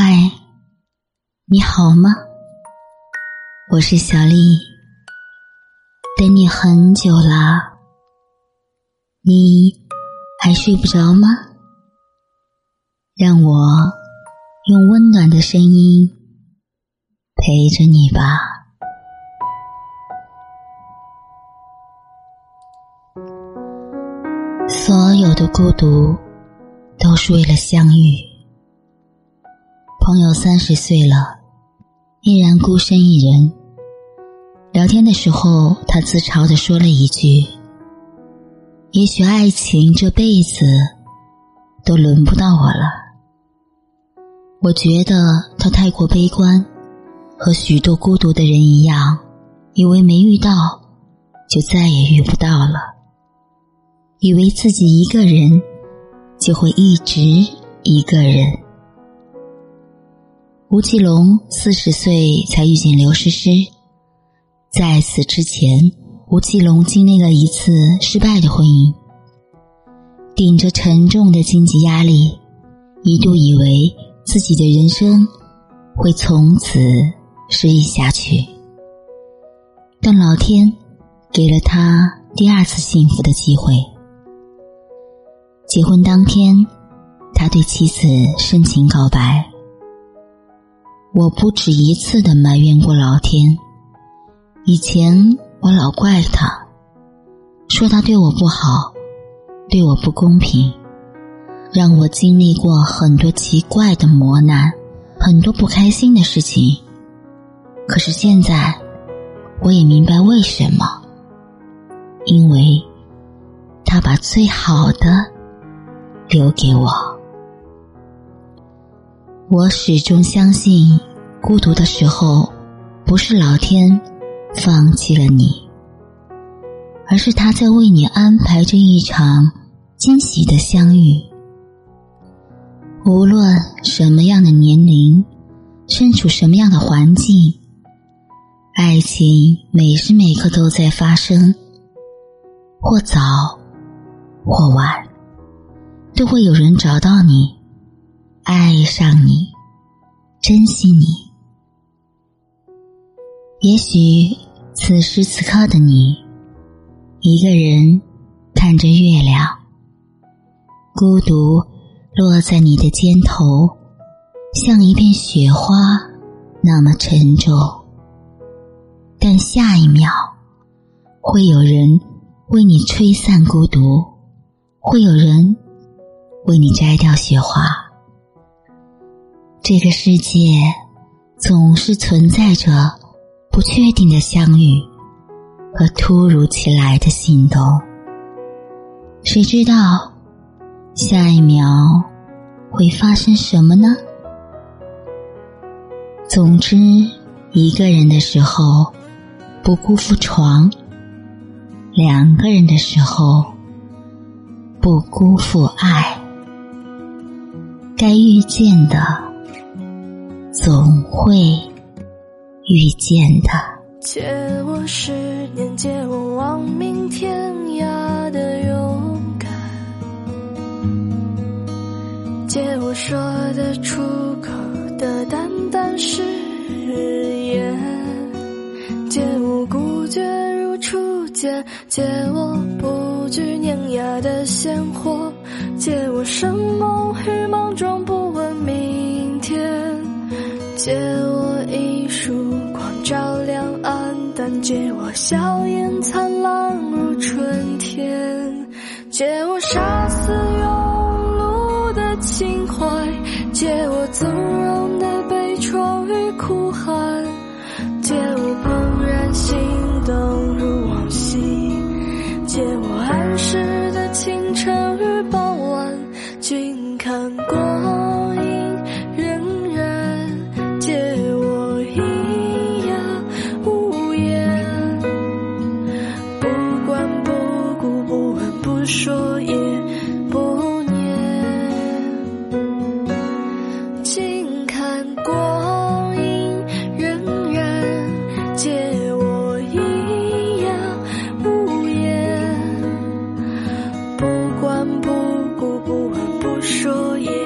嗨，你好吗？我是小丽，等你很久啦。你还睡不着吗？让我用温暖的声音陪着你吧。所有的孤独都是为了相遇。朋友三十岁了，依然孤身一人。聊天的时候，他自嘲的说了一句：“也许爱情这辈子都轮不到我了。”我觉得他太过悲观，和许多孤独的人一样，以为没遇到就再也遇不到了，以为自己一个人就会一直一个人。吴奇隆四十岁才遇见刘诗诗，在此之前，吴奇隆经历了一次失败的婚姻，顶着沉重的经济压力，一度以为自己的人生会从此失意下去。但老天给了他第二次幸福的机会。结婚当天，他对妻子深情告白。我不止一次的埋怨过老天，以前我老怪他，说他对我不好，对我不公平，让我经历过很多奇怪的磨难，很多不开心的事情。可是现在，我也明白为什么，因为他把最好的留给我。我始终相信，孤独的时候，不是老天放弃了你，而是他在为你安排着一场惊喜的相遇。无论什么样的年龄，身处什么样的环境，爱情每时每刻都在发生，或早或晚，都会有人找到你。爱上你，珍惜你。也许此时此刻的你，一个人看着月亮，孤独落在你的肩头，像一片雪花那么沉重。但下一秒，会有人为你吹散孤独，会有人为你摘掉雪花。这个世界总是存在着不确定的相遇和突如其来的心动，谁知道下一秒会发生什么呢？总之，一个人的时候不辜负床，两个人的时候不辜负爱，该遇见的。总会遇见的。借我十年，借我亡命天涯的勇敢，借我说得出口的淡淡誓言，借我孤绝如初见，借我不惧碾压的鲜活，借我生猛与莽撞，不笑颜灿烂如春天，借我杀死庸碌的情怀，借我纵容的悲怆与哭喊，借我怦然心不顾不问不说也